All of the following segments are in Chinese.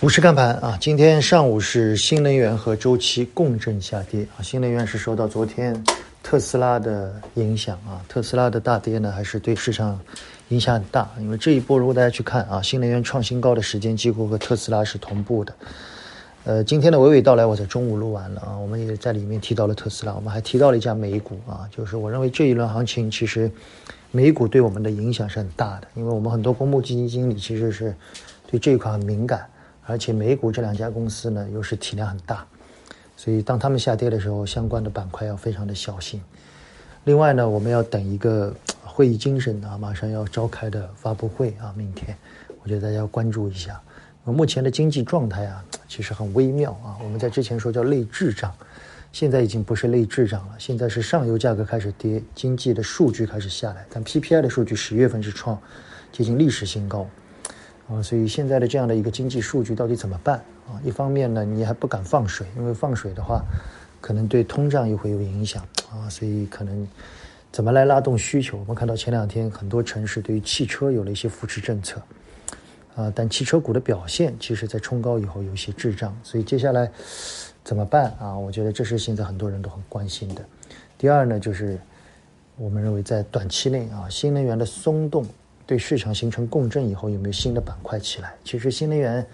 股市看盘啊，今天上午是新能源和周期共振下跌啊。新能源是受到昨天特斯拉的影响啊，特斯拉的大跌呢，还是对市场影响很大。因为这一波如果大家去看啊，新能源创新高的时间几乎和特斯拉是同步的。呃，今天的娓娓道来，我在中午录完了啊，我们也在里面提到了特斯拉，我们还提到了一家美股啊，就是我认为这一轮行情其实美股对我们的影响是很大的，因为我们很多公募基金经理其实是对这一块很敏感。而且美股这两家公司呢，又是体量很大，所以当他们下跌的时候，相关的板块要非常的小心。另外呢，我们要等一个会议精神啊，马上要召开的发布会啊，明天，我觉得大家要关注一下。目前的经济状态啊，其实很微妙啊。我们在之前说叫类滞涨，现在已经不是类滞涨了，现在是上游价格开始跌，经济的数据开始下来。但 PPI 的数据十月份是创接近历史新高。啊，所以现在的这样的一个经济数据到底怎么办啊？一方面呢，你还不敢放水，因为放水的话，可能对通胀又会有影响啊。所以可能怎么来拉动需求？我们看到前两天很多城市对于汽车有了一些扶持政策啊，但汽车股的表现其实在冲高以后有一些滞胀。所以接下来怎么办啊？我觉得这是现在很多人都很关心的。第二呢，就是我们认为在短期内啊，新能源的松动。对市场形成共振以后，有没有新的板块起来？其实新能源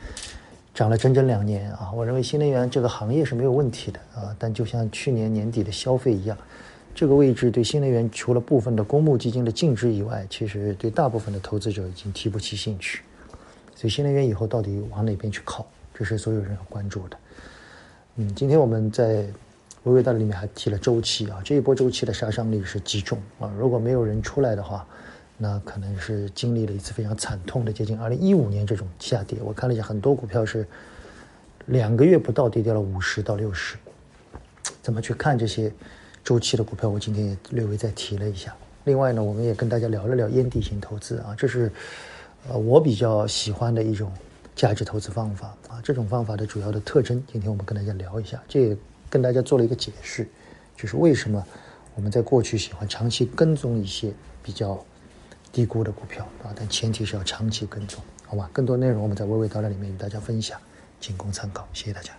涨了整整两年啊，我认为新能源这个行业是没有问题的啊。但就像去年年底的消费一样，这个位置对新能源除了部分的公募基金的净值以外，其实对大部分的投资者已经提不起兴趣。所以新能源以后到底往哪边去靠，这是所有人要关注的。嗯，今天我们在娓娓道里面还提了周期啊，这一波周期的杀伤力是极重啊，如果没有人出来的话。那可能是经历了一次非常惨痛的接近二零一五年这种下跌。我看了一下，很多股票是两个月不到跌掉了五十到六十。怎么去看这些周期的股票？我今天也略微再提了一下。另外呢，我们也跟大家聊了聊烟蒂型投资啊，这是呃我比较喜欢的一种价值投资方法啊。这种方法的主要的特征，今天我们跟大家聊一下，这也跟大家做了一个解释，就是为什么我们在过去喜欢长期跟踪一些比较。低估的股票啊，但前提是要长期跟踪，好吧？更多内容我们在微微道来里面与大家分享，仅供参考。谢谢大家。